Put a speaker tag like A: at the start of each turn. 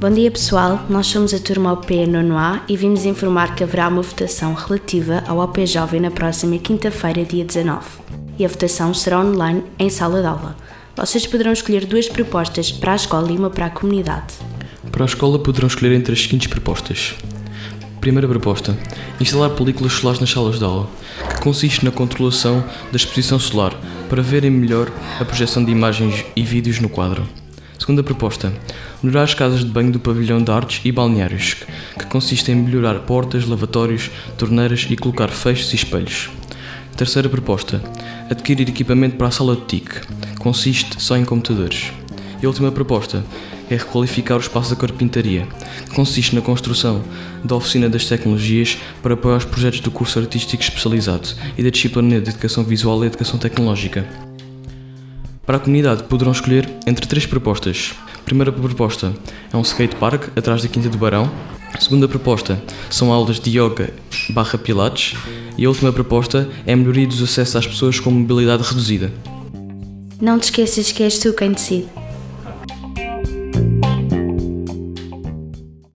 A: Bom dia pessoal, nós somos a turma OP Nono A e vimos informar que haverá uma votação relativa ao OP Jovem na próxima quinta-feira, dia 19. E a votação será online em sala de aula. Vocês poderão escolher duas propostas para a escola e uma para a comunidade.
B: Para a escola poderão escolher entre as seguintes propostas. Primeira proposta: instalar películas solares nas salas de aula, que consiste na controlação da exposição solar para verem melhor a projeção de imagens e vídeos no quadro. Segunda proposta: melhorar as casas de banho do pavilhão de artes e balneários, que consiste em melhorar portas, lavatórios, torneiras e colocar feixes e espelhos. Terceira proposta: adquirir equipamento para a sala de TIC, que consiste só em computadores. E a última proposta é requalificar o espaço da carpintaria, que consiste na construção da oficina das tecnologias para apoiar os projetos do curso artístico especializado e da disciplina de educação visual e educação tecnológica. Para a comunidade poderão escolher entre três propostas. Primeira proposta é um skatepark atrás da Quinta do Barão. Segunda proposta são aulas de yoga barra pilates. E a última proposta é a melhoria dos acessos às pessoas com mobilidade reduzida.
A: Não te esqueças que és tu quem decide.